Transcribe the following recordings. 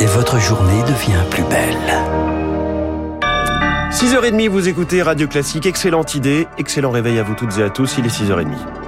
Et votre journée devient plus belle. 6h30, vous écoutez Radio Classique. Excellente idée, excellent réveil à vous toutes et à tous. Il est 6h30.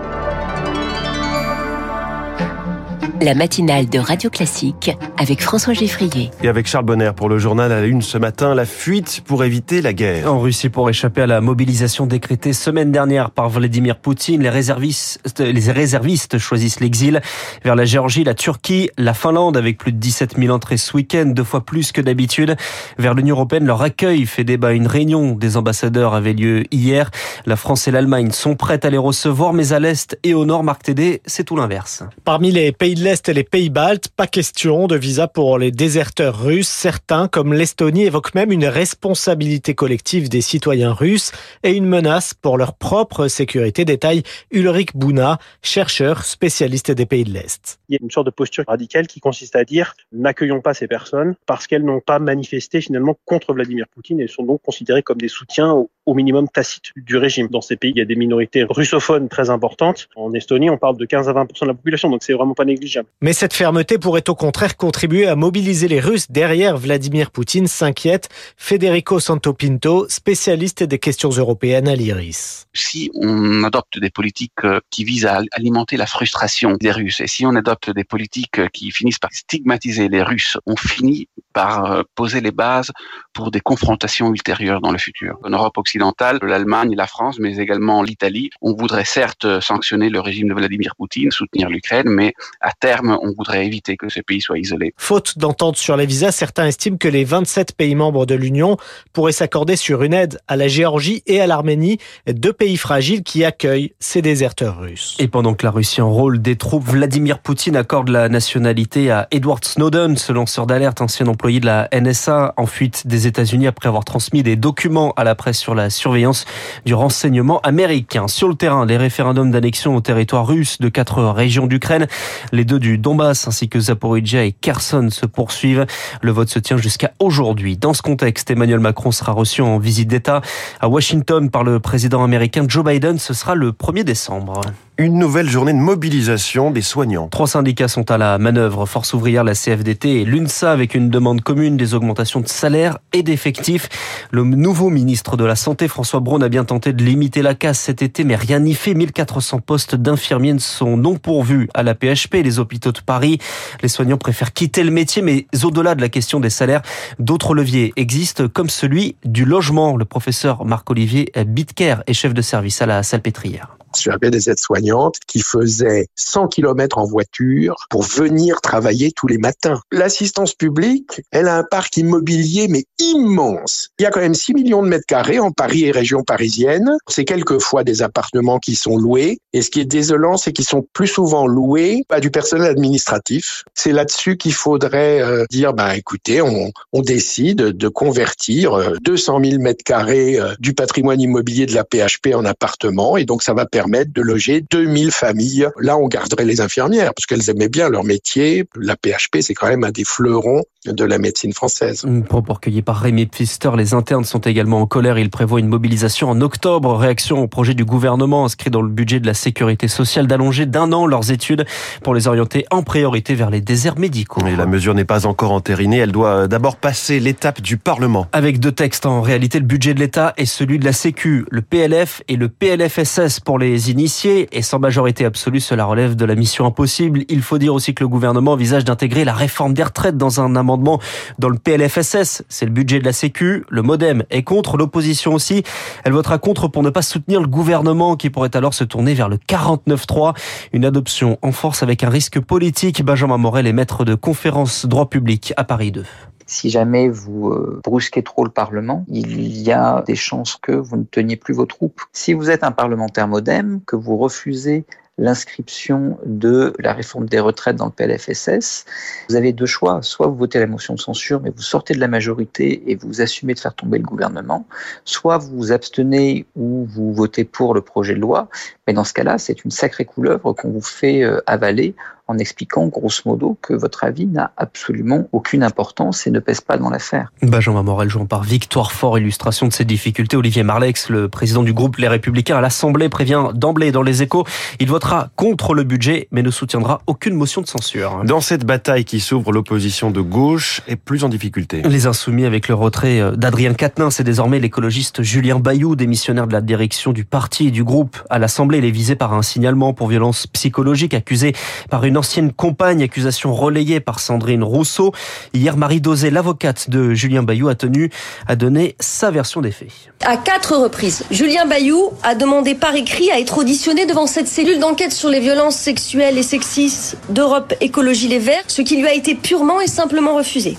La matinale de Radio Classique avec François Geffrier. Et avec Charles Bonner pour le journal à la une ce matin, la fuite pour éviter la guerre. En Russie, pour échapper à la mobilisation décrétée semaine dernière par Vladimir Poutine, les réservistes, les réservistes choisissent l'exil vers la Géorgie, la Turquie, la Finlande avec plus de 17 000 entrées ce week-end, deux fois plus que d'habitude. Vers l'Union Européenne, leur accueil fait débat. Une réunion des ambassadeurs avait lieu hier. La France et l'Allemagne sont prêtes à les recevoir, mais à l'Est et au Nord, Marc Tédé, c'est tout l'inverse. Parmi les pays de l'Est et les pays baltes, pas question de visa pour les déserteurs russes. Certains, comme l'Estonie, évoquent même une responsabilité collective des citoyens russes et une menace pour leur propre sécurité, détaille Ulrich Bouna, chercheur spécialiste des pays de l'Est. Il y a une sorte de posture radicale qui consiste à dire n'accueillons pas ces personnes parce qu'elles n'ont pas manifesté finalement contre Vladimir Poutine et sont donc considérées comme des soutiens au, minimum tacites du régime. Dans ces pays, il y a des minorités russophones très importantes. En Estonie, on parle de 15 à 20% de la population, donc c'est vraiment pas négligeable. Mais cette fermeté pourrait au contraire contribuer à mobiliser les Russes derrière Vladimir Poutine, s'inquiète Federico Santopinto, spécialiste des questions européennes à l'IRIS. Si on adopte des politiques euh, qui visent à alimenter la frustration des Russes et si on adopte des politiques euh, qui finissent par stigmatiser les Russes, on finit par euh, poser les bases pour des confrontations ultérieures dans le futur. En Europe occidentale, l'Allemagne, la France, mais également l'Italie, on voudrait certes sanctionner le régime de Vladimir Poutine, soutenir l'Ukraine, mais à terme, on voudrait éviter que ce pays soit isolé. Faute d'entente sur les visas, certains estiment que les 27 pays membres de l'Union pourraient s'accorder sur une aide à la Géorgie et à l'Arménie, deux pays fragiles qui accueillent ces déserteurs russes. Et pendant que la Russie enrôle des troupes, Vladimir Poutine accorde la nationalité à Edward Snowden, ce lanceur d'alerte, ancien employé de la NSA, en fuite des États-Unis après avoir transmis des documents à la presse sur la surveillance du renseignement américain. Sur le terrain, les référendums d'annexion au territoire russe de quatre régions d'Ukraine, les deux du Donbass ainsi que Zaporizhia et Kherson se poursuivent. Le vote se tient jusqu'à aujourd'hui. Dans ce contexte, Emmanuel Macron sera reçu en visite d'État à Washington par le président américain Joe Biden. Ce sera le 1er décembre une nouvelle journée de mobilisation des soignants. Trois syndicats sont à la manœuvre. Force ouvrière, la CFDT et l'UNSA avec une demande commune des augmentations de salaire et d'effectifs. Le nouveau ministre de la Santé, François Braun, a bien tenté de limiter la casse cet été, mais rien n'y fait. 1400 postes d'infirmiers ne sont non pourvus à la PHP, les hôpitaux de Paris. Les soignants préfèrent quitter le métier, mais au-delà de la question des salaires, d'autres leviers existent, comme celui du logement. Le professeur Marc-Olivier Bitker est chef de service à la Salpêtrière. J'avais des aides-soignantes qui faisaient 100 km en voiture pour venir travailler tous les matins. L'assistance publique, elle a un parc immobilier mais immense. Il y a quand même 6 millions de mètres carrés en Paris et région parisienne. C'est quelquefois des appartements qui sont loués. Et ce qui est désolant, c'est qu'ils sont plus souvent loués à du personnel administratif. C'est là-dessus qu'il faudrait euh, dire, bah écoutez, on, décide de convertir 200 000 mètres carrés euh, du patrimoine immobilier de la PHP en appartements. Et donc ça va permettre de loger 2000 familles. Là, on garderait les infirmières parce qu'elles aimaient bien leur métier. La PHP, c'est quand même un des fleurons de la médecine française. Propos recueilli par Rémi Pfister, les internes sont également en colère. Ils prévoient une mobilisation en octobre. Réaction au projet du gouvernement inscrit dans le budget de la sécurité sociale d'allonger d'un an leurs études pour les orienter en priorité vers les déserts médicaux. Mais la mesure n'est pas encore entérinée. Elle doit d'abord passer l'étape du Parlement. Avec deux textes en réalité, le budget de l'État et celui de la Sécu, le PLF et le PLFSS pour les initiés. Et sans majorité absolue, cela relève de la mission impossible. Il faut dire aussi que le gouvernement envisage d'intégrer la réforme des retraites dans un amendement dans le PLFSS. C'est le budget de la Sécu. Le Modem est contre, l'opposition aussi. Elle votera contre pour ne pas soutenir le gouvernement qui pourrait alors se tourner vers le 49-3. Une adoption en force avec un risque politique. Benjamin Morel est maître de conférence droit public à Paris 2 si jamais vous euh, brusquez trop le Parlement, il y a des chances que vous ne teniez plus vos troupes. Si vous êtes un parlementaire modem, que vous refusez l'inscription de la réforme des retraites dans le PLFSS, vous avez deux choix. Soit vous votez la motion de censure, mais vous sortez de la majorité et vous assumez de faire tomber le gouvernement, soit vous vous abstenez ou vous votez pour le projet de loi, mais dans ce cas-là, c'est une sacrée couleuvre qu'on vous fait euh, avaler en expliquant grosso modo que votre avis n'a absolument aucune importance et ne pèse pas dans l'affaire. Benjamin Morel jouant par Victoire Fort, illustration de ces difficultés. Olivier Marlex, le président du groupe Les Républicains à l'Assemblée, prévient d'emblée dans les échos, il votera contre le budget mais ne soutiendra aucune motion de censure. Dans cette bataille qui s'ouvre, l'opposition de gauche est plus en difficulté. Les insoumis avec le retrait d'Adrien Quatennens c'est désormais l'écologiste Julien Bayou, démissionnaire de la direction du parti et du groupe à l'Assemblée. Il est visé par un signalement pour violence psychologique accusé par une ancienne compagne, accusation relayée par Sandrine Rousseau. Hier, Marie Dosé, l'avocate de Julien Bayou, a tenu à donner sa version des faits. À quatre reprises, Julien Bayou a demandé par écrit à être auditionné devant cette cellule d'enquête sur les violences sexuelles et sexistes d'Europe Écologie Les Verts, ce qui lui a été purement et simplement refusé.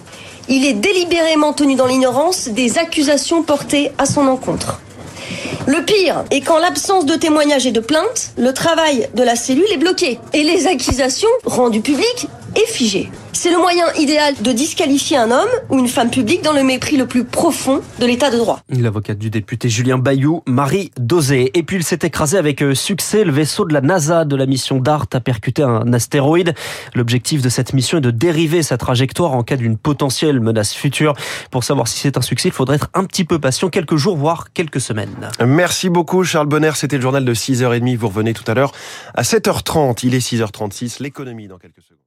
Il est délibérément tenu dans l'ignorance des accusations portées à son encontre. Le pire est qu'en l'absence de témoignages et de plaintes, le travail de la cellule est bloqué. Et les accusations rendues publiques est figé. C'est le moyen idéal de disqualifier un homme ou une femme publique dans le mépris le plus profond de l'état de droit. L'avocate du député Julien Bayou, Marie Dosé. Et puis il s'est écrasé avec euh, succès. Le vaisseau de la NASA de la mission DART a percuté un astéroïde. L'objectif de cette mission est de dériver sa trajectoire en cas d'une potentielle menace future. Pour savoir si c'est un succès, il faudrait être un petit peu patient, quelques jours, voire quelques semaines. Merci beaucoup Charles Bonner. C'était le journal de 6h30. Vous revenez tout à l'heure à 7h30. Il est 6h36. L'économie dans quelques secondes.